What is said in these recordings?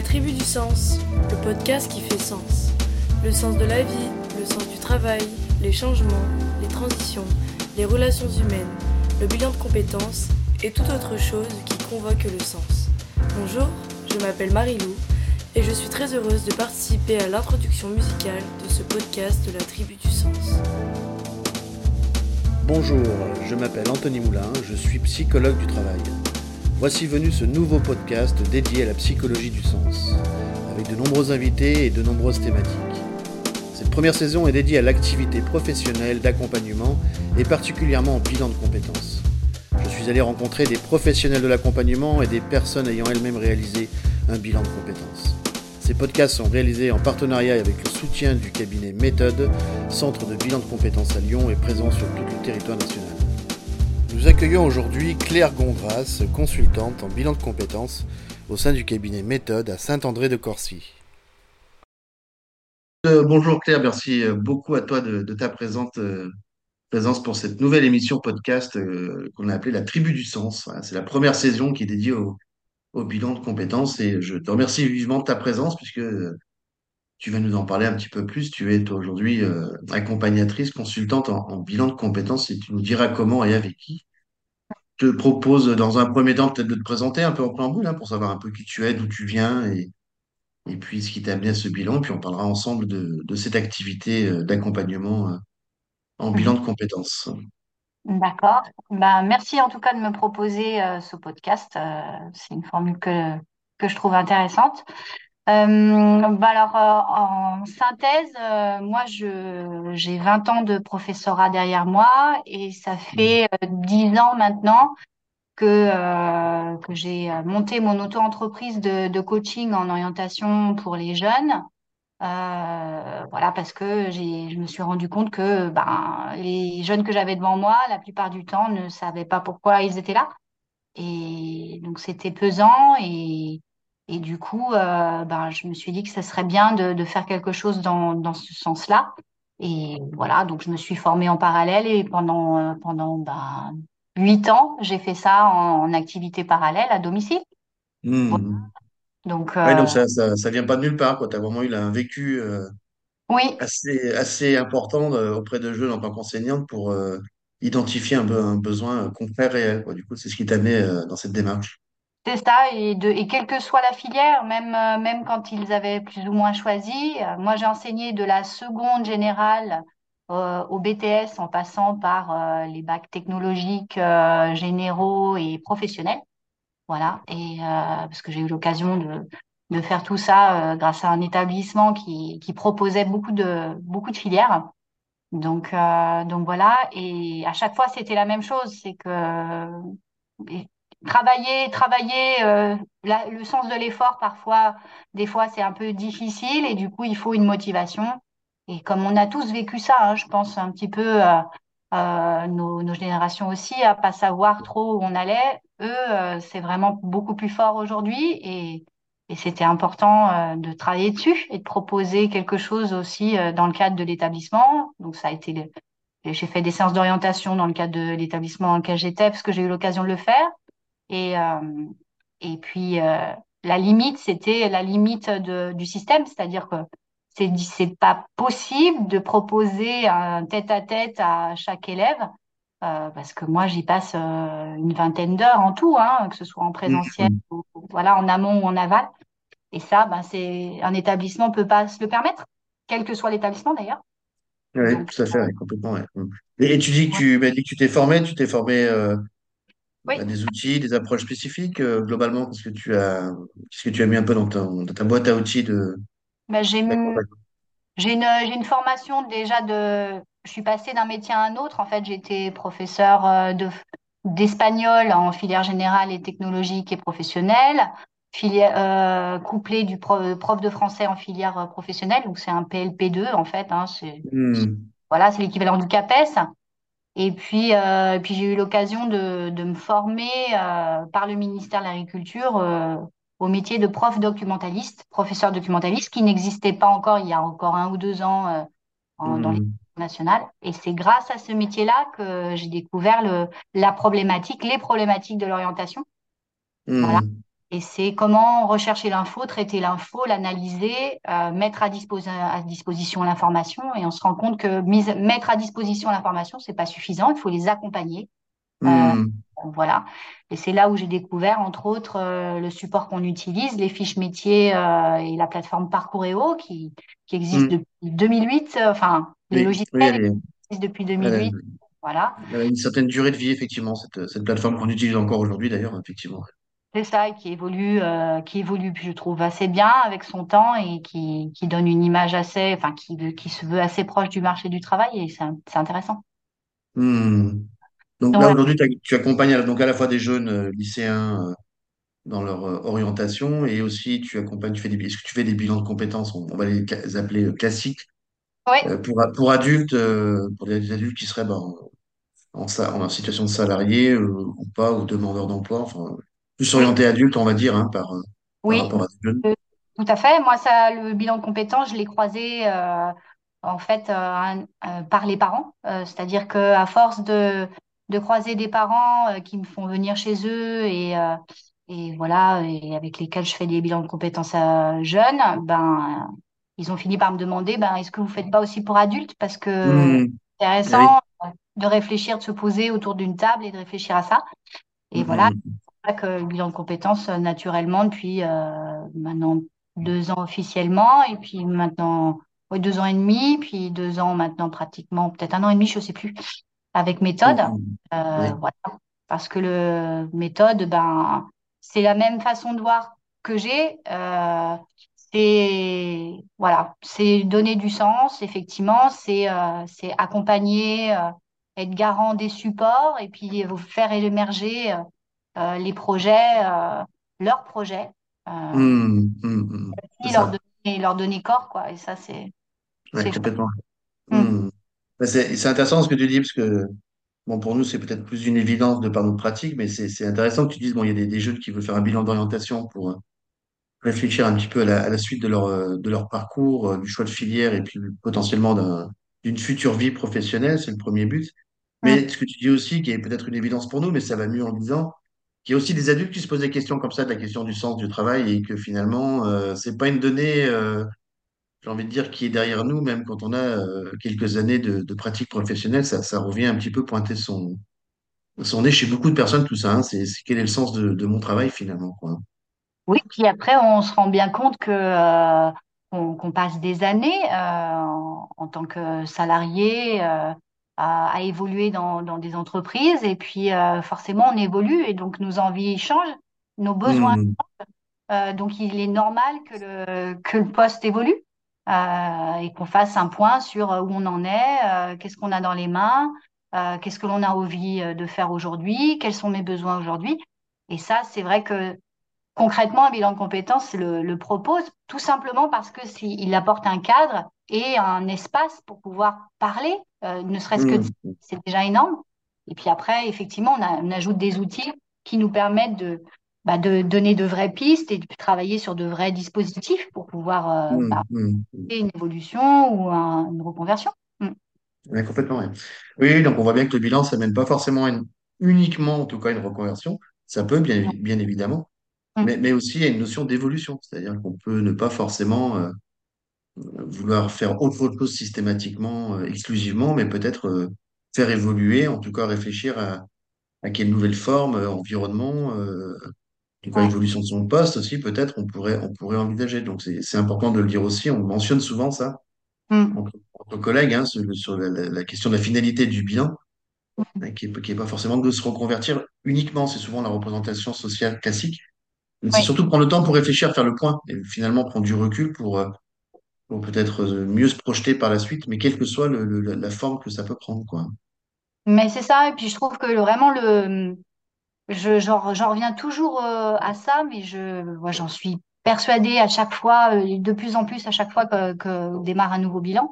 La Tribu du Sens, le podcast qui fait sens. Le sens de la vie, le sens du travail, les changements, les transitions, les relations humaines, le bilan de compétences et toute autre chose qui convoque le sens. Bonjour, je m'appelle Marilou et je suis très heureuse de participer à l'introduction musicale de ce podcast de la Tribu du Sens. Bonjour, je m'appelle Anthony Moulin, je suis psychologue du travail. Voici venu ce nouveau podcast dédié à la psychologie du sens, avec de nombreux invités et de nombreuses thématiques. Cette première saison est dédiée à l'activité professionnelle d'accompagnement et particulièrement au bilan de compétences. Je suis allé rencontrer des professionnels de l'accompagnement et des personnes ayant elles-mêmes réalisé un bilan de compétences. Ces podcasts sont réalisés en partenariat avec le soutien du cabinet Méthode, centre de bilan de compétences à Lyon et présent sur tout le territoire national. Nous accueillons aujourd'hui Claire Gondras, consultante en bilan de compétences au sein du cabinet Méthode à Saint-André-de-Corcy. Euh, bonjour Claire, merci euh, beaucoup à toi de, ta euh, présence pour cette nouvelle émission podcast qu'on a appelée La Tribu du Sens. C'est la première saison qui est dédiée au, bilan de compétences et je te remercie vivement de ta présence puisque tu vas nous en parler un petit peu plus. Tu es aujourd'hui accompagnatrice, consultante en, en bilan de compétences et tu nous diras comment et avec qui te propose dans un premier temps peut-être de te présenter un peu en préambule hein, pour savoir un peu qui tu es, d'où tu viens et, et puis ce qui t'a amené à ce bilan. Puis on parlera ensemble de, de cette activité euh, d'accompagnement euh, en bilan de compétences. D'accord. Bah, merci en tout cas de me proposer euh, ce podcast. C'est une formule que, que je trouve intéressante. Euh, bah alors, euh, en synthèse, euh, moi, je, j'ai 20 ans de professorat derrière moi et ça fait euh, 10 ans maintenant que, que j'ai monté mon auto-entreprise de, de coaching en orientation pour les jeunes. Voilà, parce que j'ai, je me suis rendu compte que ben, les jeunes que j'avais devant moi, la plupart du temps, ne savaient pas pourquoi ils étaient là. Et donc, c'était pesant. Et, et du coup, euh, ben, je me suis dit que ça serait bien de, de faire quelque chose dans, dans ce sens-là. Et voilà, donc je me suis formée en parallèle et pendant, euh, pendant ben, huit ans, j'ai fait ça en, en activité parallèle à domicile. Voilà. Hmm. Donc, Ouais, donc euh, ça, ça, ça vient pas de nulle part. Tu as vraiment eu un vécu euh, oui, assez, assez important auprès de jeunes en tant qu'enseignante pour identifier un, be- un besoin concret, réel, quoi. Du coup, c'est ce qui t'a amené dans cette démarche. C'est ça, et, de, et quelle que soit la filière, même, euh, même quand ils avaient plus ou moins choisi, euh, moi j'ai enseigné de la seconde générale euh, au BTS en passant par les bacs technologiques généraux et professionnels. Voilà, et parce que j'ai eu l'occasion de, de faire tout ça grâce à un établissement qui, qui proposait beaucoup de, beaucoup de filières. Donc, donc voilà, et à chaque fois c'était la même chose, c'est que travailler, travailler, euh, la- le sens de l'effort, parfois, des fois, c'est un peu difficile et du coup, il faut une motivation. Et comme on a tous vécu ça, hein, je pense un petit peu euh, euh, nos, nos générations aussi, à pas savoir trop où on allait, eux, euh, c'est vraiment beaucoup plus fort aujourd'hui et, et c'était important euh, de travailler dessus et de proposer quelque chose aussi dans le cadre de l'établissement. Donc, ça a été le- j'ai fait des séances d'orientation dans le cadre de l'établissement dans lequel j'étais parce que j'ai eu l'occasion de le faire. Et, euh, et puis, euh, la limite, c'était la limite de, du système, c'est-à-dire que c'est, c'est pas possible de proposer un tête-à-tête à chaque élève, euh, parce que moi, j'y passe euh, une vingtaine d'heures en tout, hein, que ce soit en présentiel, Hmm. ou, ou voilà, en amont ou en aval. Et ça, ben, c'est, un établissement peut pas se le permettre, quel que soit l'établissement d'ailleurs. Oui, tout à fait, complètement. ouais. Et, et tu dis que tu m'as dit que tu t'es formé, tu t'es formé euh, oui. à des outils, des approches spécifiques, euh, globalement, qu'est-ce que tu as, qu'est-ce que tu as mis un peu dans, ta boîte à outils de Ben, j'ai, une, j'ai une formation déjà de... Je suis passée d'un métier à un autre. En fait, j'étais professeure euh, de, d'espagnol en filière générale et technologique et professionnelle, filière, euh, couplée du pro- prof de français en filière professionnelle. Donc, c'est un PLP2, en fait. Hein, c'est, Hmm. voilà, c'est l'équivalent du CAPES. Et puis, euh, puis j'ai eu l'occasion de, de me former euh, par le ministère de l'Agriculture euh, au métier de prof documentaliste, professeur documentaliste, qui n'existait pas encore il y a encore un ou deux ans dans Hmm. nationale. Et c'est grâce à ce métier-là que j'ai découvert le, la problématique, les problématiques de l'orientation. Voilà. Et c'est comment rechercher l'info, traiter l'info, l'analyser, euh, mettre à, à disposition l'information. Et on se rend compte que mise, mettre à disposition l'information, c'est pas suffisant. Il faut les accompagner. Euh, Hmm. voilà. Et c'est là où j'ai découvert, entre autres, euh, le support qu'on utilise, les fiches métiers et la plateforme Parcouréo qui, qui existe Hmm. depuis 2008. euh, Enfin, le Oui, oui, logiciel existe depuis elle a, 2008. Voilà. elle a une certaine durée de vie, effectivement, cette, cette plateforme qu'on utilise encore aujourd'hui, d'ailleurs, effectivement. C'est ça, et qui évolue, euh, qui évolue, je trouve, assez bien avec son temps et qui, qui donne une image assez, enfin, qui, qui se veut assez proche du marché du travail et c'est intéressant. Hmm. Donc Donc là, aujourd'hui, tu accompagnes à- donc à la fois des jeunes euh, lycéens euh, dans leur orientation et aussi tu accompagnes, tu fais des, est-ce que tu fais des bilans de compétences, on, on va les appeler classiques, pour, pour adultes, pour des adultes qui seraient bah, en, en, situation de salarié euh, ou pas, ou demandeurs d'emploi, enfin, plus orienté adulte, on va dire, hein, par, euh, par oui, rapport à des jeunes. tout à fait. Moi, ça, le bilan de compétences, je l'ai croisé euh, en fait euh, un- euh, par les parents. C'est-à-dire que à force de, de croiser des parents qui me font venir chez eux et, et voilà, et avec lesquels je fais des bilans de compétences jeunes, ben, ils ont fini par me demander, ben, est-ce que vous faites pas aussi pour adultes? Parce que Hmm. c'est Ah oui. intéressant de réfléchir, de se poser autour d'une table et de réfléchir à ça. Et hmm, voilà, c'est que bilan de compétences, euh, naturellement, depuis euh, maintenant deux ans officiellement, et puis maintenant ouais, deux ans et demi, puis deux ans maintenant pratiquement, peut-être un an et demi, je ne sais plus, avec méthode. hmm. Euh, Oui. voilà. Parce que le méthode, ben, c'est la même façon de voir que j'ai. Euh, c'est voilà, c'est donner du sens, effectivement, c'est accompagner, être garant des supports et puis vous faire émerger les projets, euh, leurs projets, euh, hmm, hmm. C'est et leur donner, leur donner corps, quoi. Et ça, c'est Ouais, complètement. Bah, C'est intéressant ce que tu dis, parce que bon, pour nous, c'est peut-être plus une évidence de par notre pratique, mais c'est intéressant que tu dises, bon, il y a des, des jeunes qui veulent faire un bilan d'orientation pour euh, réfléchir un petit peu à la, à la suite de leur, euh, de leur parcours, euh, du choix de filière et puis potentiellement d'un, d'une future vie professionnelle, c'est le premier but. Mais ce que tu dis aussi, qui est peut-être une évidence pour nous, mais ça va mieux en le disant, qu'il y a aussi des adultes qui se posent des questions comme ça, de la question du sens du travail, et que finalement, euh, c'est pas une donnée, euh, j'ai envie de dire, qui est derrière nous, même quand on a euh, quelques années de, pratique professionnelle, ça, revient un petit peu pointer son, nez chez beaucoup de personnes, tout ça. hein. c'est, quel est le sens de, mon travail finalement. Oui, puis après, on se rend bien compte que euh, qu'on passe des années en, tant que salarié à, à évoluer dans, dans des entreprises et puis euh, forcément on évolue et donc nos envies changent, nos besoins. Hmm, euh, donc il est normal que le que le poste évolue euh, et qu'on fasse un point sur où on en est, euh, qu'est-ce qu'on a dans les mains, euh, qu'est-ce que l'on a envie euh, de faire aujourd'hui, quels sont mes besoins aujourd'hui. Et ça, c'est vrai que Concrètement, un bilan de compétences le, le propose tout simplement parce que s'il apporte un cadre et un espace pour pouvoir parler, euh, ne serait-ce que hmm, c'est déjà énorme. Et puis après, effectivement, on, a- on ajoute des outils qui nous permettent de, bah, de donner de vraies pistes et de travailler sur de vrais dispositifs pour pouvoir euh, hmm, bah, hmm, une évolution ou un- une reconversion. Ouais, complètement. Oui, oui, donc on voit bien que le bilan, ça mène pas forcément une- uniquement, en tout cas, une reconversion. Ça peut, bien, bien évidemment, Mm. mais, mais aussi à une notion d'évolution. C'est-à-dire qu'on peut ne pas forcément euh, vouloir faire autre chose systématiquement, euh, exclusivement, mais peut-être euh, faire évoluer, en tout cas réfléchir à, à quelle nouvelle forme, euh, environnement, euh, en tout cas Ouais. évolution de son poste aussi, peut-être on pourrait, on pourrait envisager. Donc c'est, important de le dire aussi. On mentionne souvent ça Mm. entre, entre collègues, hein, sur, la, question de la finalité du bilan. hein, qui est, qui est pas forcément de se reconvertir uniquement, c'est souvent la représentation sociale classique, mais c'est surtout prendre le temps pour réfléchir, faire le point, et finalement prendre du recul pour, pour peut-être euh, mieux se projeter par la suite, mais quelle que soit la forme que ça peut prendre, quoi. Mais c'est ça, et puis je trouve que vraiment le, Je, j'en, reviens toujours euh, à ça, mais je, j'en suis persuadée à chaque fois, euh, de plus en plus à chaque fois que, que démarre un nouveau bilan.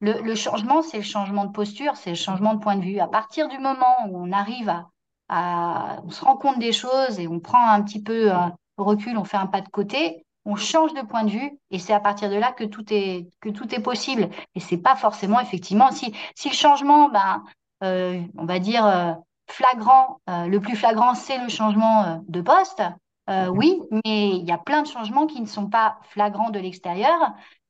Le, changement, c'est le changement de posture, c'est le changement de point de vue. À partir du moment où on arrive à, à, on se rend compte des choses et on prend un petit peu un recul, on fait un pas de côté, on change de point de vue et c'est à partir de là que tout est, que tout est possible. Et c'est pas forcément, effectivement, si, si le changement, ben, euh, on va dire, euh, flagrant, euh, le plus flagrant, c'est le changement de poste. euh, oui, mais il y a plein de changements qui ne sont pas flagrants de l'extérieur,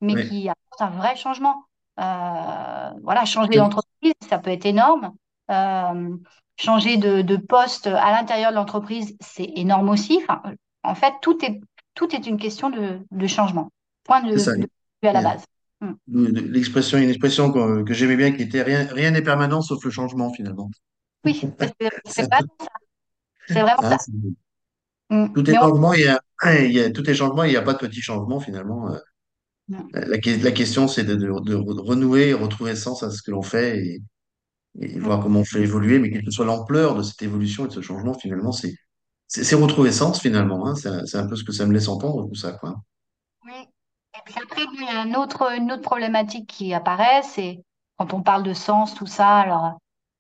mais qui apportent un vrai changement. Voilà, changer d'entreprise, ça peut être énorme. Changer de, poste à l'intérieur de l'entreprise, c'est énorme aussi. en fait, tout est, tout est une question de, changement. Point de, vue à la base. Hmm. L'expression, une expression que, j'aimais bien qui était rien, rien n'est permanent sauf le changement finalement. Oui, c'est vraiment ça. C'est vraiment hein, ça. Hmm. Tout est changement, il y a, il y a, tout est changement, il n'y a pas de petit changement finalement. Euh. La, question, c'est de, renouer et retrouver sens à ce que l'on fait et, voir comment on fait évoluer, mais quelle que soit l'ampleur de cette évolution et de ce changement, finalement, c'est c'est retrouver sens finalement. Hein. C'est un peu ce que ça me laisse entendre, tout ça. Quoi. Oui. Et puis après, il y a une autre, une autre problématique qui apparaît, c'est quand on parle de sens, tout ça. Alors,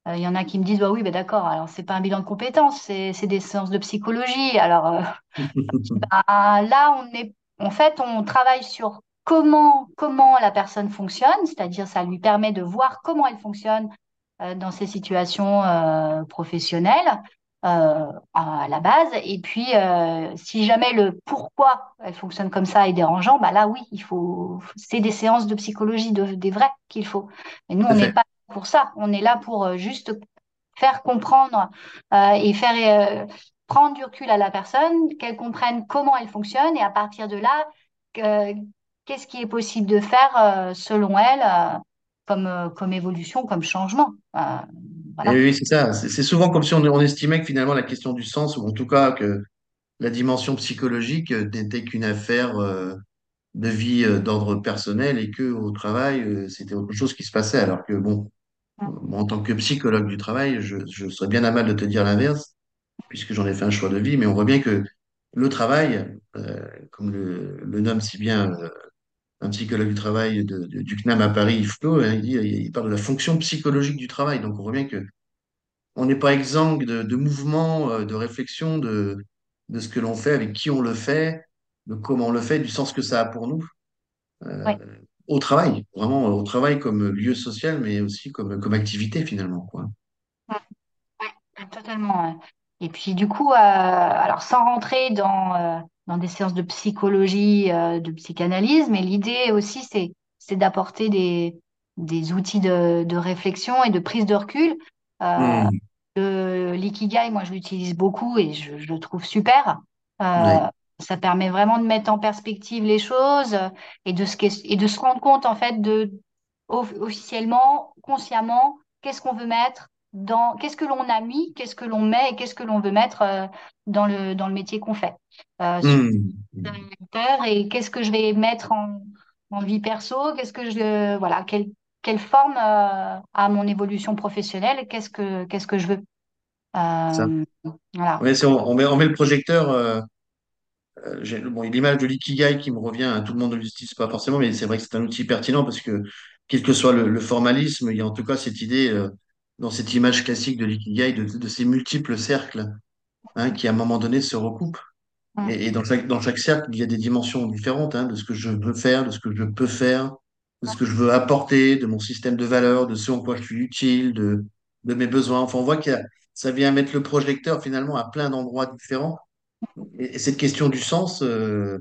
euh, il y en a qui me disent, bah oui, bah d'accord, alors c'est pas un bilan de compétences, c'est des séances de psychologie. Alors euh, bah, là, on est, en fait, on travaille sur comment, comment la personne fonctionne, c'est-à-dire ça lui permet de voir comment elle fonctionne euh, dans ces situations professionnelles à la base. Et puis, si jamais le pourquoi elle fonctionne comme ça est dérangeant, bah là, oui, il faut, c'est des séances de psychologie, de, des vrais qu'il faut. Mais nous, on n'est pas pour ça. On est là pour juste faire comprendre et faire prendre du recul à la personne, qu'elle comprenne comment elle fonctionne et à partir de là, qu'est-ce qui est possible de faire euh, selon elle euh, comme, euh, comme évolution, comme changement. oui, c'est ça. C'est souvent comme si on, estimait que finalement la question du sens, ou en tout cas que la dimension psychologique n'était qu'une affaire de vie d'ordre personnel et que au travail, c'était autre chose qui se passait. Alors que bon, en tant que psychologue du travail, je, je serais bien à mal de te dire l'inverse, puisque j'en ai fait un choix de vie, mais on voit bien que le travail, comme le, le nomme si bien un psychologue du travail du CNAM à Paris, Yves hein, il, il, parle de la fonction psychologique du travail. Donc on voit bien que on n'est pas exempt de, de mouvement, euh, de réflexion de, de ce que l'on fait, avec qui on le fait, de comment on le fait, du sens que ça a pour nous. Euh, au travail, vraiment au travail comme lieu social, mais aussi comme, comme activité finalement. Quoi. Oui, totalement. Et puis du coup, euh, alors sans rentrer dans dans des séances de psychologie, euh, de psychanalyse, mais l'idée aussi, c'est, c'est d'apporter des, des outils de, de, réflexion et de prise de recul. Euh, mmh. L'ikigai, moi, je l'utilise beaucoup et je, je, le trouve super. Euh, Ça permet vraiment de mettre en perspective les choses et de se, et de se rendre compte, en fait, de officiellement, consciemment, qu'est-ce qu'on veut mettre dans qu'est-ce que l'on a mis, qu'est-ce que l'on met et qu'est-ce que l'on veut mettre euh, dans, le, dans le métier qu'on fait. Euh, mmh. Et qu'est-ce que je vais mettre en, en vie perso, qu'est-ce que je voilà, quelle, quelle forme euh, a mon évolution professionnelle, qu'est-ce que qu'est-ce que je veux. Euh, voilà. Ouais, on, on, met, on met le projecteur. bon, l'image de l'ikigai qui me revient, à hein, tout le monde ne l'utilise pas forcément, mais c'est vrai que c'est un outil pertinent parce que quel que soit le, le, formalisme, il y a en tout cas cette idée dans cette image classique de l'ikigai, de, de, ces multiples cercles hein, qui, à un moment donné, se recoupent. Et, dans, chaque, dans chaque cercle, il y a des dimensions différentes hein, de ce que je veux faire, de ce que je peux faire, de ce que je veux apporter, de mon système de valeurs, de ce en quoi je suis utile, de, de mes besoins. Enfin, on voit que ça vient mettre le projecteur finalement à plein d'endroits différents. Et, cette question du sens, euh,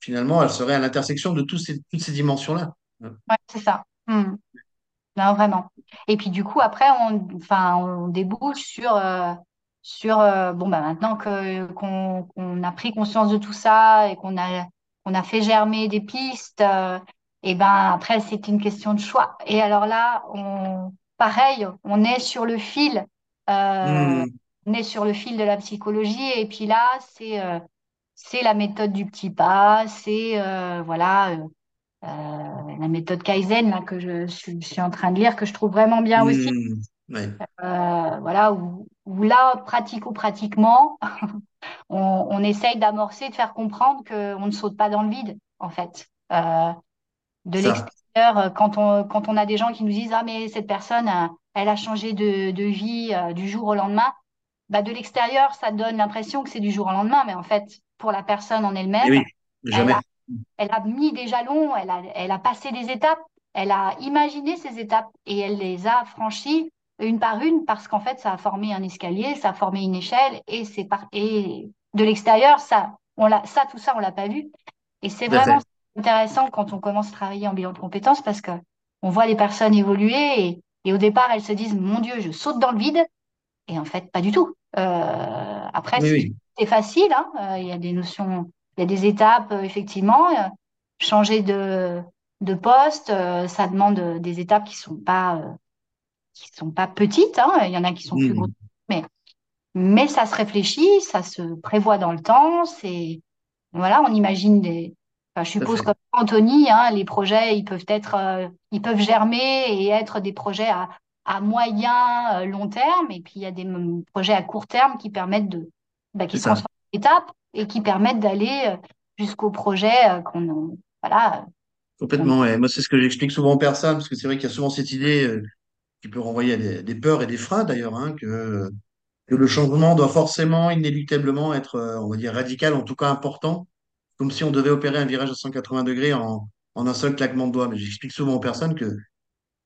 finalement, elle serait à l'intersection de tous ces, toutes ces dimensions-là. Ouais, c'est ça. Hmm. Non, vraiment. Et puis du coup, après, on, enfin, on débouche sur, euh, sur euh, bon, bah, maintenant que, qu'on, qu'on a pris conscience de tout ça et qu'on a, qu'on a fait germer des pistes, euh, et ben après, c'est une question de choix. Et alors là, on, pareil, on est sur le fil, mmh. on est sur le fil de la psychologie. Et puis là, c'est, c'est la méthode du petit pas, c'est, voilà la méthode Kaizen là, que je, suis en train de lire, que je trouve vraiment bien aussi. Mmh, euh, voilà, où, là, pratico-pratiquement, on, on, essaye d'amorcer, de faire comprendre qu'on ne saute pas dans le vide, en fait. Euh, de l'extérieur, quand on, quand on a des gens qui nous disent Ah, mais cette personne, elle a changé de, de vie du jour au lendemain, bah, de l'extérieur, ça donne l'impression que c'est du jour au lendemain, mais en fait, pour la personne en elle-même, eh oui, jamais elle a mis des jalons, elle a, elle a passé des étapes, elle a imaginé ces étapes et elle les a franchies une par une parce qu'en fait, ça a formé un escalier, ça a formé une échelle et c'est par... et de l'extérieur, ça, on l'a, ça, tout ça, on l'a pas vu. Et c'est vraiment intéressant quand on commence à travailler en bilan de compétences parce que on voit les personnes évoluer et, et au départ, elles se disent, mon Dieu, je saute dans le vide. Et en fait, pas du tout. Euh, après, Oui, c'est oui, c'est facile, hein. Euh, il y a des notions, il y a des étapes, euh, effectivement. Euh, changer de, de poste, euh, ça demande des étapes qui sont pas, qui sont pas petites, hein. Il y en a qui sont plus grosses. Mm. Mais, mais ça se réfléchit, ça se prévoit dans le temps. C'est, voilà, on imagine des. Enfin, je suppose comme Anthony, hein, les projets, ils peuvent être, euh, ils peuvent germer et être des projets à, à moyen, euh, long terme. Et puis il y a des mm, projets à court terme qui permettent de, bah, qui transforment l'étape et qui permettent d'aller euh, jusqu'au projet euh, qu'on, voilà, qu'on- Complètement. Et moi, c'est ce que j'explique souvent aux personnes, parce que c'est vrai qu'il y a souvent cette idée euh, qui peut renvoyer à des, peurs et des freins d'ailleurs, hein, que, que le changement doit forcément, inéluctablement être, euh, on va dire, radical, en tout cas important, comme si on devait opérer un virage à 180 degrés en, en un seul claquement de doigts. Mais j'explique souvent aux personnes que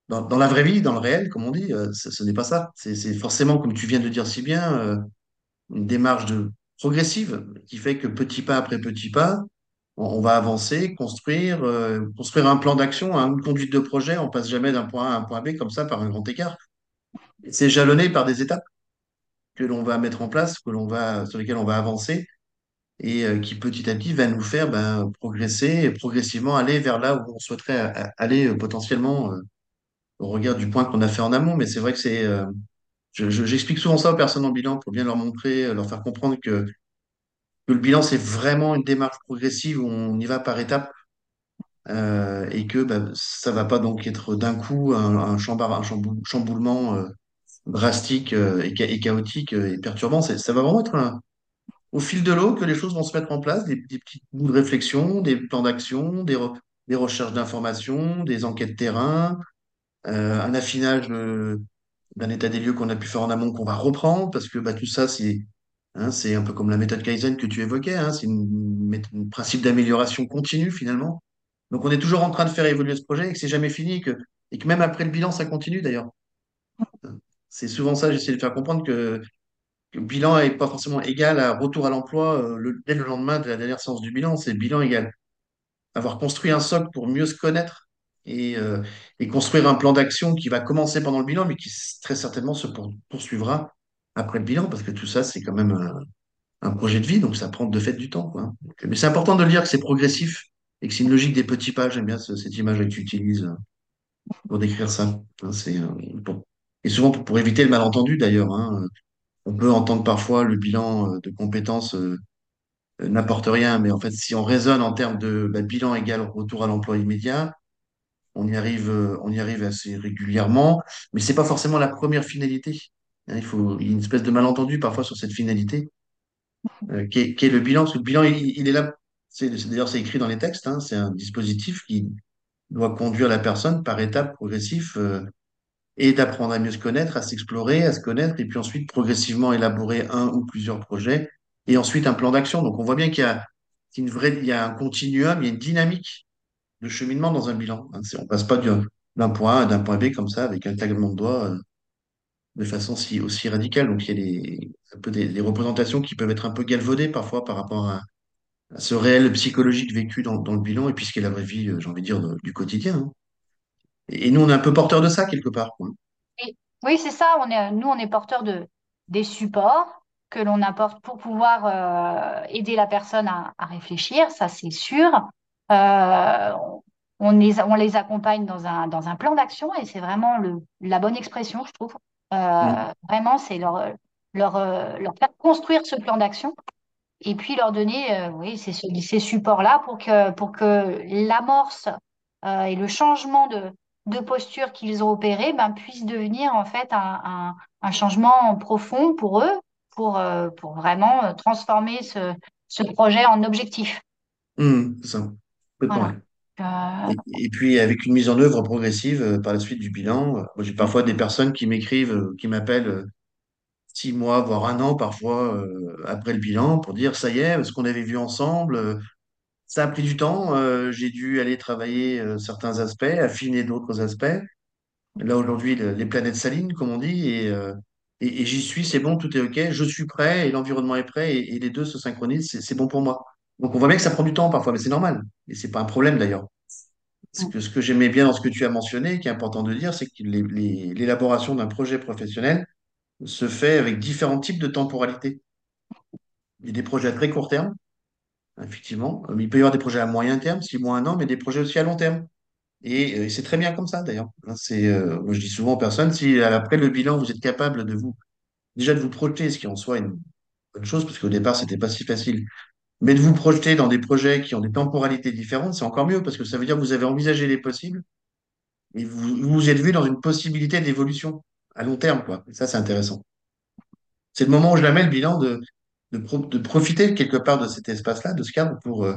dans, la vraie vie, dans le réel, comme on dit, euh, ce, n'est pas ça. C'est forcément, comme tu viens de dire si bien, euh, une démarche de, progressive qui fait que petit pas après petit pas, on, va avancer, construire, euh, construire un plan d'action, hein, une conduite de projet. On passe jamais d'un point A à un point B comme ça par un grand écart. C'est jalonné par des étapes que l'on va mettre en place, que l'on va, sur lesquelles on va avancer et euh, qui petit à petit va nous faire ben, progresser et progressivement aller vers là où on souhaiterait a- aller euh, potentiellement euh, au regard du point qu'on a fait en amont. Mais c'est vrai que c'est, euh, je- j'explique souvent ça aux personnes en bilan pour bien leur montrer, euh, leur faire comprendre que, que le bilan c'est vraiment une démarche progressive où on y va par étapes euh, et que ben, ça va pas donc être d'un coup un, un, chamboulement euh, drastique et, cha- et chaotique et perturbant. Ça va vraiment être au fil de l'eau que les choses vont se mettre en place, des, petits bouts de réflexion, des plans d'action, des, des recherches d'informations, des enquêtes terrain, un affinage d'un état des lieux qu'on a pu faire en amont qu'on va reprendre, parce que bah, tout ça, c'est hein, c'est un peu comme la méthode Kaizen que tu évoquais, hein, c'est un principe d'amélioration continue finalement. Donc on est toujours en train de faire évoluer ce projet et que c'est jamais fini et que, que même après le bilan, ça continue d'ailleurs. C'est souvent ça, j'essaie de faire comprendre que le bilan n'est pas forcément égal à retour à l'emploi euh, dès le lendemain de la dernière séance du bilan. C'est bilan égal. Avoir construit un socle pour mieux se connaître et, euh, et construire un plan d'action qui va commencer pendant le bilan, mais qui très certainement se pour- poursuivra après le bilan, parce que tout ça, c'est quand même un, projet de vie, donc ça prend de fait du temps, quoi. Donc, mais c'est important de le dire que c'est progressif et que c'est une logique des petits pas. J'aime bien ce- cette image que tu utilises euh, pour décrire ça. Hein, c'est, euh, pour- Et souvent pour, éviter le malentendu d'ailleurs. hein. On peut entendre parfois le bilan de compétences euh, n'apporte rien, mais en fait, si on raisonne en termes de bah, bilan égal retour à l'emploi immédiat, on y arrive, euh, on y arrive assez régulièrement, mais c'est pas forcément la première finalité. Hein, il faut, il y a une espèce de malentendu parfois sur cette finalité, euh, qui est, le bilan, parce que le bilan, il, il est là. C'est, c'est- d'ailleurs, c'est écrit dans les textes. hein, c'est un dispositif qui doit conduire la personne par étapes progressives euh, et d'apprendre à mieux se connaître, à s'explorer, à se connaître, et puis ensuite progressivement élaborer un ou plusieurs projets, et ensuite un plan d'action. Donc on voit bien qu'il y a une vraie, il y a un continuum, il y a une dynamique de cheminement dans un bilan. hein. On passe pas d'un point A à d'un point B comme ça, avec un claquement de doigts, euh, de façon si, aussi radicale. Donc il y a des, un peu des, représentations qui peuvent être un peu galvaudées parfois par rapport à, ce réel psychologique vécu dans, le bilan, et puis ce qui est la vraie vie, euh, j'ai envie de dire, du quotidien. hein. Et, nous, on est un peu porteurs de ça quelque part. oui, c'est ça. Nous, on est porteur de, des supports que l'on apporte pour pouvoir euh, aider la personne à réfléchir, ça c'est sûr. Euh, on les, on les accompagne dans un, dans un plan d'action et c'est vraiment le, la bonne expression, je trouve. Mm. Euh, vraiment, c'est leur, leur, euh, leur faire construire ce plan d'action et puis leur donner euh, oui, ces, ces supports-là pour que, pour que l'amorce euh, et le changement de, de posture qu'ils ont opéré ben, puisse devenir en fait un, un, un changement profond pour eux, pour, euh, pour vraiment transformer ce, ce projet en objectif. Mm, ça. Voilà. Euh, Et, et puis avec une mise en œuvre progressive euh, par la suite du bilan. euh, j'ai parfois des personnes qui m'écrivent, qui m'appellent six mois, voire un an parfois après le bilan pour dire ça y est, ce qu'on avait vu ensemble, ça a pris du temps. euh, j'ai dû aller travailler euh, certains aspects, affiner d'autres aspects. Là aujourd'hui, le- les planètes s'alignent, comme on dit, et, euh, et, et j'y suis, c'est bon, tout est OK, je suis prêt et l'environnement est prêt et, et les deux se synchronisent, c'est bon pour moi. Donc on voit bien que ça prend du temps parfois, mais c'est normal. Et c'est pas un problème d'ailleurs. Ce que, j'aimais bien dans ce que tu as mentionné, qui est important de dire, c'est que l'élaboration d'un projet professionnel se fait avec différents types de temporalité. Il y a des projets à très court terme, effectivement. Il peut y avoir des projets à moyen terme, six mois, un an, mais des projets aussi à long terme. Et euh, c'est très bien comme ça, d'ailleurs. Hein, C'est, euh, moi, je dis souvent aux personnes, si après le bilan, vous êtes capable de vous, déjà de vous projeter, ce qui en soit une bonne chose, parce qu'au départ, c'était pas si facile, mais de vous projeter dans des projets qui ont des temporalités différentes, c'est encore mieux, parce que ça veut dire que vous avez envisagé les possibles et vous vous êtes vu dans une possibilité d'évolution à long terme, quoi. Et ça, c'est intéressant. C'est le moment où je la mets, le bilan, de, de, pro- de profiter quelque part de cet espace-là, de ce cadre, pour, euh,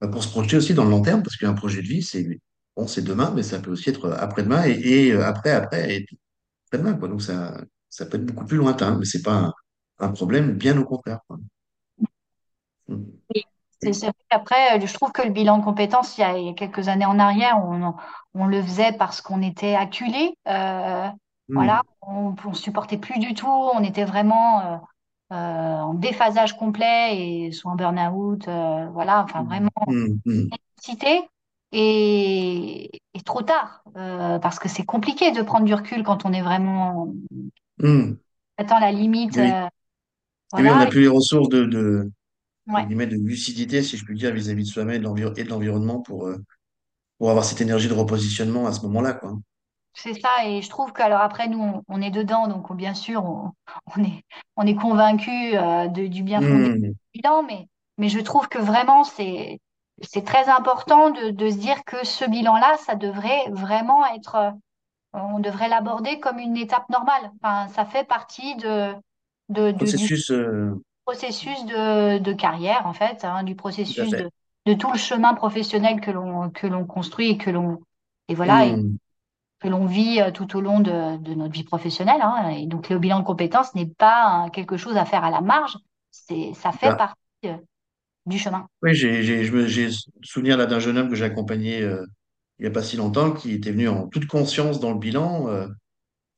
bah, pour se projeter aussi dans le long terme, parce qu'un projet de vie, c'est bon, demain, mais ça peut aussi être après-demain et, euh, après, après, et après-demain, quoi. Donc ça, ça peut être beaucoup plus lointain, mais c'est pas un, problème, bien au contraire. C'est vrai qu'après, euh, je trouve que le bilan de compétences, il y a, il y a quelques années en arrière, on, on le faisait parce qu'on était acculé. Euh, voilà, Mm. on, on supportait plus du tout. On était vraiment euh, euh, en déphasage complet et soit en burn-out. voilà, enfin vraiment Mm. Mm. cité et, et trop tard parce que c'est compliqué de prendre du recul quand on est vraiment Mm. atteint la limite. Oui, on n'a plus les ressources de, ouais. de lucidité, si je puis dire, vis-à-vis de soi-même et de l'environnement pour, euh, pour avoir cette énergie de repositionnement à ce moment-là, quoi. C'est ça, et je trouve que alors après nous on, on est dedans, donc on- bien sûr on, on est on est convaincu euh, du bien fondé du Mm. bilan, mais mais je trouve que vraiment c'est c'est très important de, de se dire que ce bilan-là, ça devrait vraiment être, euh, on devrait l'aborder comme une étape normale. Enfin, ça fait partie de, de, de- du Processus, euh, processus de, de carrière en fait, hein, du processus fait. de de tout le chemin professionnel que l'on que l'on construit et que l'on et voilà Mm. que l'on vit euh, tout au long de, de notre vie professionnelle. hein. Et donc, le bilan de compétences n'est pas euh, quelque chose à faire à la marge, c'est, ça fait Ah, partie euh, du chemin. oui, j'ai, souvenir là d'un jeune homme que j'ai accompagné euh, il n'y a pas si longtemps, qui était venu en toute conscience dans le bilan, euh,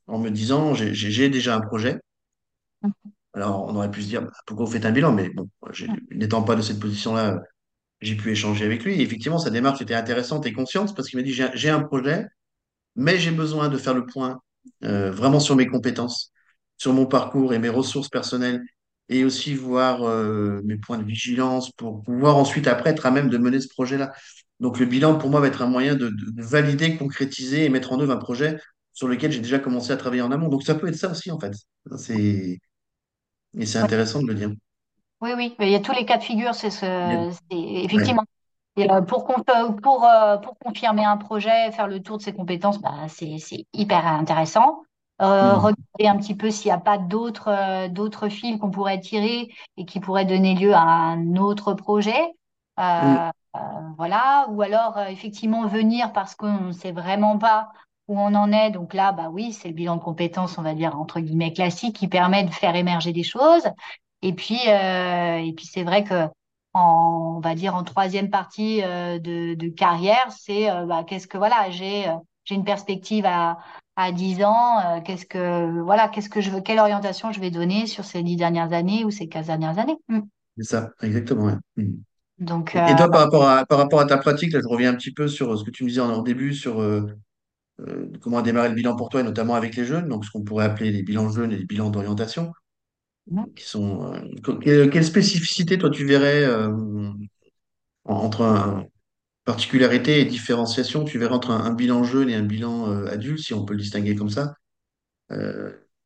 en me disant, j'ai déjà un projet. Alors, on aurait pu se dire, bah, pourquoi vous faites un bilan? Mais bon, n'étant pas de cette position-là, j'ai pu échanger avec lui. Et effectivement, sa démarche était intéressante et consciente parce qu'il m'a dit, j'ai un projet, mais j'ai besoin de faire le point euh, vraiment sur mes compétences, sur mon parcours et mes ressources personnelles, et aussi voir euh, mes points de vigilance pour pouvoir ensuite, après, être à même de mener ce projet-là. Donc le bilan, pour moi, va être un moyen de, de- de valider, concrétiser et mettre en œuvre un projet sur lequel j'ai déjà commencé à travailler en amont. Donc ça peut être ça aussi, en fait. C'est, et c'est intéressant de le dire. oui, oui, mais il y a tous les cas de figure, c'est ce, Ouais. effectivement. Et, euh, pour, euh, pour, euh, pour confirmer un projet, faire le tour de ses compétences, bah, c'est, c'est hyper intéressant. Euh, Mm. regarder un petit peu s'il n'y a pas d'autres d'autres fils qu'on pourrait tirer et qui pourraient donner lieu à un autre projet. Mm. Euh, voilà. Ou alors, effectivement, venir parce qu'on ne sait vraiment pas où on en est. Donc là, bah oui, c'est le bilan de compétences, on va dire, entre guillemets, classique qui permet de faire émerger des choses. Et puis, euh, et puis c'est vrai que en, on va dire en troisième partie euh, de, de carrière, c'est euh, bah, qu'est-ce que voilà, j'ai j'ai une perspective à à 10 ans, qu'est-ce que voilà, qu'est-ce que je veux, quelle orientation je vais donner sur ces 10 dernières années ou ces 15 dernières années. Mm. C'est ça, exactement. ouais. Mm. Donc Et toi, par rapport à, par rapport à ta pratique, là, je reviens un petit peu sur ce que tu me disais en, en début, sur euh, comment a démarré le bilan pour toi, et notamment avec les jeunes, donc ce qu'on pourrait appeler les bilans jeunes et les bilans d'orientation, qui sont... euh, que- quelle, quelle spécificité, toi, tu verrais euh, en- entre un, particularité et différenciation, tu verrais entre un, un bilan jeune et un bilan adulte, si on peut le distinguer comme ça?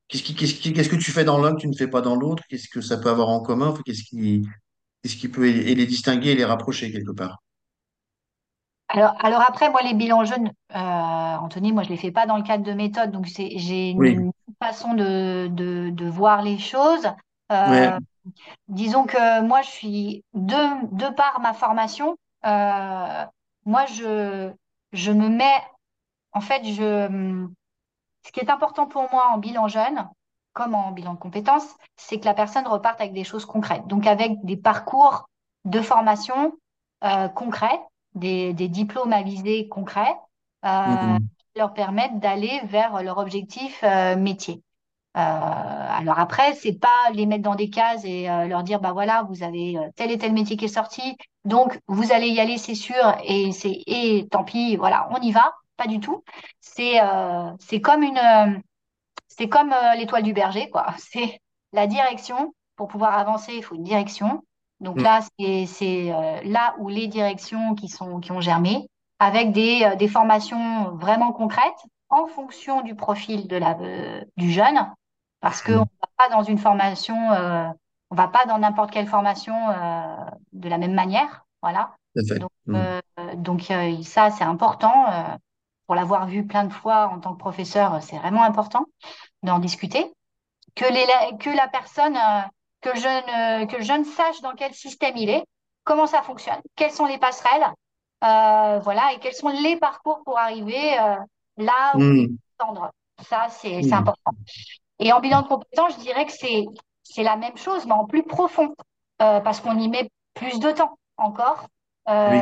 Qu'est-ce qui, qu'est-ce qui- qu'est-ce que tu fais dans l'un que tu ne fais pas dans l'autre? Qu'est-ce que ça peut avoir en commun? Qu'est-ce qui, qu'est-ce qui peut les distinguer et les rapprocher quelque part? Alors, alors après, moi, les bilans jeunes, euh, Anthony, moi, je les fais pas dans le cadre de méthode. Donc, c'est, j'ai Oui, une façon de, de, de voir les choses. ouais, Euh, disons que moi, je suis, de, de par ma formation, euh, moi, je, je me mets, en fait, je, ce qui est important pour moi en bilan jeune, comme en bilan de compétences, c'est que la personne reparte avec des choses concrètes. Donc, avec des parcours de formation concrets, des, des diplômes à viser concrets, euh, qui leur permettent d'aller vers leur objectif euh, métier. alors après, c'est pas les mettre dans des cases et leur dire, bah voilà, vous avez tel et tel métier qui est sorti, donc vous allez y aller, c'est sûr, et c'est et tant pis, voilà, on y va. Pas du tout. C'est c'est comme une c'est comme l'étoile du berger, quoi. C'est la direction. Pour pouvoir avancer, il faut une direction. Donc Mm. là, c'est euh, là où les directions qui sont qui ont germé, avec des, euh, des formations vraiment concrètes en fonction du profil de la euh, du jeune, parce qu'on ne Mm. va pas dans une formation, euh, on va pas dans n'importe quelle formation euh, de la même manière, voilà. Donc Mm. euh, donc euh, ça c'est important. euh, pour l'avoir vu plein de fois en tant que professeur, c'est vraiment important d'en discuter que, les, que la personne, euh, que, le jeune, euh, que le jeune sache dans quel système il est, comment ça fonctionne, quelles sont les passerelles, euh, voilà, et quels sont les parcours pour arriver euh, là où il Mm. veut tendre. Ça, c'est c'est Mm. important. Et en bilan de compétences, je dirais que c'est la même chose, mais en plus profond, euh, parce qu'on y met plus de temps encore, Oui.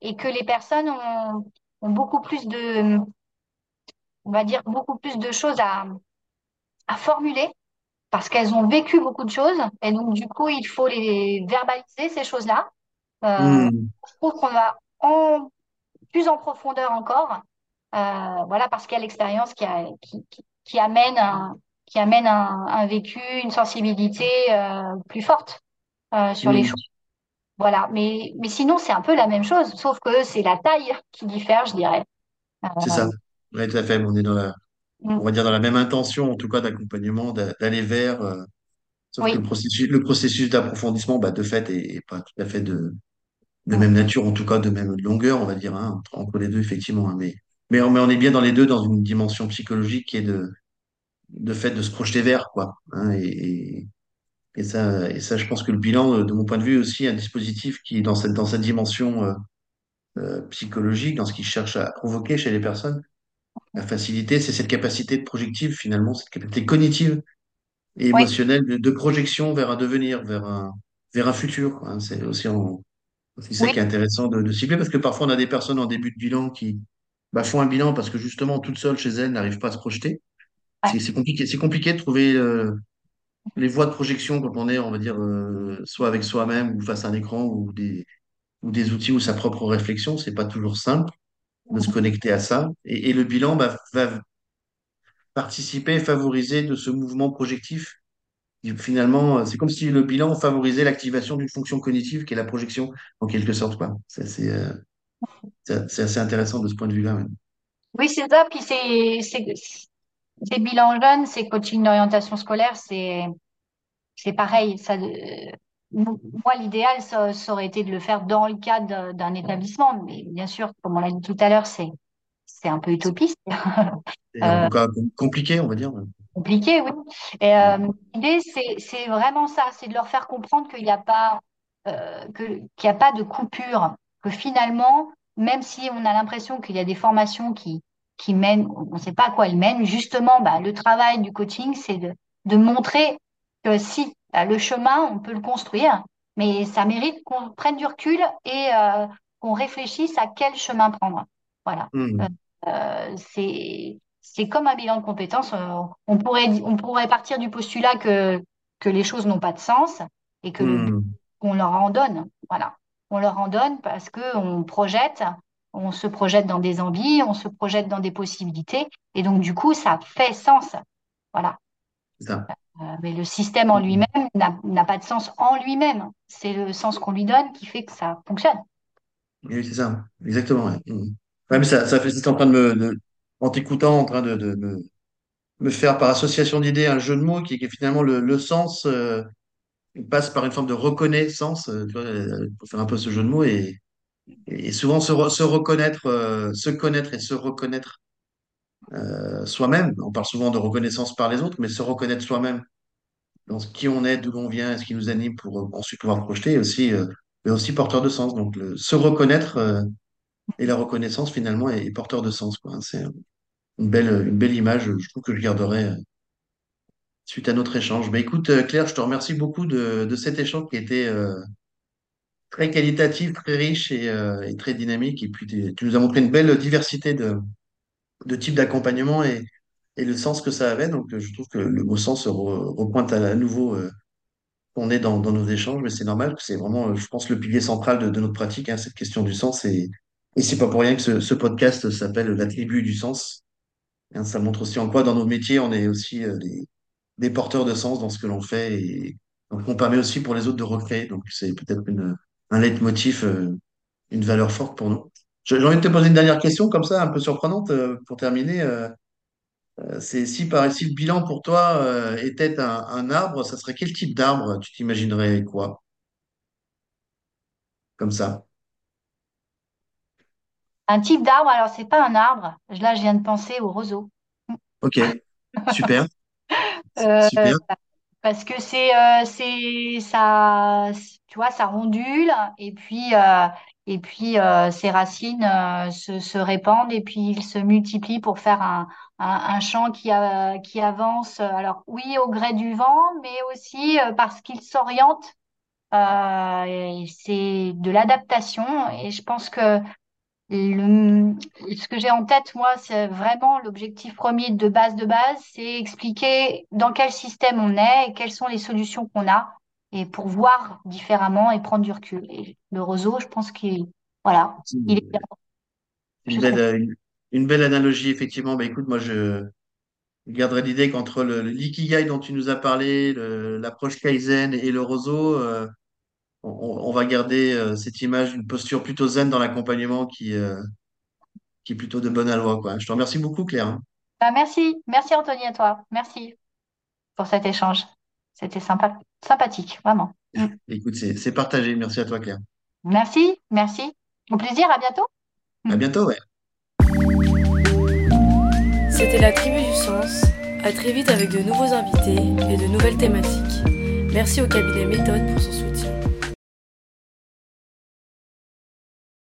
et que les personnes ont, ont beaucoup plus de, on va dire, beaucoup plus de choses à, à formuler parce qu'elles ont vécu beaucoup de choses et donc du coup il faut les verbaliser ces choses-là. Euh, Mm. je trouve qu'on va en plus en profondeur encore, euh, voilà parce qu'il y a l'expérience qui, a- qui, qui, qui amène un, qui amène un, un vécu, une sensibilité euh, plus forte sur les Mm. choses. Voilà, mais mais sinon c'est un peu la même chose, sauf que c'est la taille qui diffère, je dirais. C'est ça. Oui, tout à fait. On est dans la, on mm, va dire dans la même intention, en tout cas, d'accompagnement, d'a- d'aller vers. euh, sauf que le processus, le processus d'approfondissement, bah, de fait, est, est pas tout à fait de, de mm, même nature, en tout cas, de même longueur, on va dire, hein, entre, entre les deux, effectivement. hein. mais, mais, on, mais on est bien dans les deux dans une dimension psychologique qui est de, de fait de se projeter vers, quoi. hein, et, et, et ça, et ça, je pense que le bilan, euh, de mon point de vue, est aussi un dispositif qui, dans cette, dans cette dimension euh, euh, psychologique, dans ce qu'il cherche à provoquer chez les personnes, La facilité, c'est cette capacité de projective, finalement, cette capacité cognitive et oui, émotionnelle de, de projection vers un devenir, vers un, vers un futur. hein. C'est aussi, en- aussi ça oui, qui est intéressant de, de cibler, parce que parfois on a des personnes en début de bilan qui bah, font un bilan parce que justement, toutes seules chez elles n'arrivent pas à se projeter. ouais, C'est c'est compliqué, c'est compliqué de trouver euh, les voies de projection quand on est, on va dire, euh, soit avec soi-même ou face à un écran ou des, ou des outils ou sa propre réflexion. C'est pas toujours simple de se connecter à ça. Et, le bilan bah, va participer favoriser de ce mouvement projectif. Finalement, euh, c'est comme si le bilan favorisait l'activation d'une fonction cognitive qui est la projection, en quelque sorte, quoi. C'est assez, euh, c'est c'est assez intéressant de ce point de vue-là. oui, c'est ça. Puis c'est c'est Ces bilans jeunes, ces coachings d'orientation scolaire, c'est c'est pareil. Ça, euh, moi, l'idéal, ça, ça aurait été de le faire dans le cadre d'un établissement. Mais bien sûr, comme on l'a dit tout à l'heure, c'est c'est un peu utopiste, en euh, compliqué, on va dire. compliqué, oui. Euh, l'idée, c'est c'est vraiment ça, c'est de leur faire comprendre qu'il n'y a pas euh, qu'il n'y a pas de coupure, que finalement, même si on a l'impression qu'il y a des formations qui qui mènent, on ne sait pas à quoi elles mènent, justement, bah, le travail du coaching, c'est de de montrer que si le chemin, on peut le construire, mais ça mérite qu'on prenne du recul et euh, qu'on réfléchisse à quel chemin prendre. Voilà. Euh, Mm. euh, c'est c'est comme un bilan de compétences. Euh, on pourrait on pourrait partir du postulat que que les choses n'ont pas de sens et que le but Mm. qu'on leur en donne. Voilà. On leur en donne parce que on projette, on se projette dans des envies, on se projette dans des possibilités et donc du coup ça fait sens. Voilà. Ça. Euh, mais le système en Mm. lui-même n'a pas de sens en lui-même. C'est le sens qu'on lui donne qui fait que ça fonctionne. Oui, c'est ça. Exactement. Ouais, Mm. Ouais, mais ça, ça fait, c'est en train de me, de- en t'écoutant, en train de, de me, me faire par association d'idées un jeu de mots qui, qui est finalement le, le sens euh, passe par une forme de reconnaissance, euh, pour faire un peu ce jeu de mots et, Et souvent, se, re- se reconnaître, se connaître et se reconnaître euh, soi-même. On parle souvent de reconnaissance par les autres, mais se reconnaître soi-même dans qui on est, d'où l'on vient, ce qui nous anime pour euh, ensuite pouvoir projeter, aussi, euh, est aussi porteur de sens. Donc, se reconnaître euh, et la reconnaissance, finalement, est, porteur de sens. C'est une belle, une belle image, je trouve que je garderai euh, suite à notre échange. Mais écoute, euh, Claire, je te remercie beaucoup de, cet échange qui était euh, très qualitatif, très riche et, euh, très dynamique. Et puis, tu nous as montré une belle diversité de de type d'accompagnement et, et le sens que ça avait. Donc, je trouve que le mot sens repointe à, nouveau qu'on est dans, dans nos échanges, mais c'est normal c'est vraiment, je pense, le pilier central de, de notre pratique, hein, cette question du sens. Et, et c'est pas pour rien que ce, ce podcast s'appelle La tribu du sens. Hein, ça montre aussi en quoi, dans nos métiers, on est aussi euh, des, des porteurs de sens dans ce que l'on fait. Et donc, on permet aussi pour les autres de recréer. Donc, c'est peut-être un leitmotiv, euh, une valeur forte pour nous. J'ai envie de te poser une dernière question, comme ça, un peu surprenante, euh, pour terminer. Euh, euh, c'est si par le bilan pour toi euh, était un, un arbre, ça serait quel type d'arbre? Tu t'imaginerais quoi? Comme ça. Un type d'arbre, alors c'est pas un arbre. Là, je viens de penser au roseau. Ok, super, Euh, super. parce que c'est euh, c'est ça tu vois ça ondule et puis euh, et puis euh, ses racines euh, se, se répandent et puis il se multiplie pour faire un, un, champ qui a, qui avance alors oui au gré du vent mais aussi euh, parce qu'il s'oriente euh, c'est de l'adaptation. Et je pense que ce que j'ai en tête, moi, c'est vraiment l'objectif premier de base de base, c'est expliquer dans quel système on est et quelles sont les solutions qu'on a et pour voir différemment et prendre du recul. Et le roseau, je pense qu'il, voilà, il est une belle, euh, une, une belle analogie, effectivement. Bah, écoute, moi, je garderai l'idée qu'entre l'ikigai dont tu nous as parlé, l'approche Kaizen et le roseau, euh, on, on va garder euh, cette image d'une posture plutôt zen dans l'accompagnement qui, euh, qui est plutôt de bonne aloi, quoi. Je te remercie beaucoup, Claire. hein. Bah, merci, merci Anthony à toi, merci pour cet échange. C'était sympa, sympathique, vraiment. Mm. Écoute, c'est partagé. Merci à toi, Claire. Merci, merci. Au plaisir, à bientôt. À Mm. bientôt, ouais. C'était la tribu du sens. À très vite avec de nouveaux invités et de nouvelles thématiques. Merci au cabinet Méthode pour son soutien.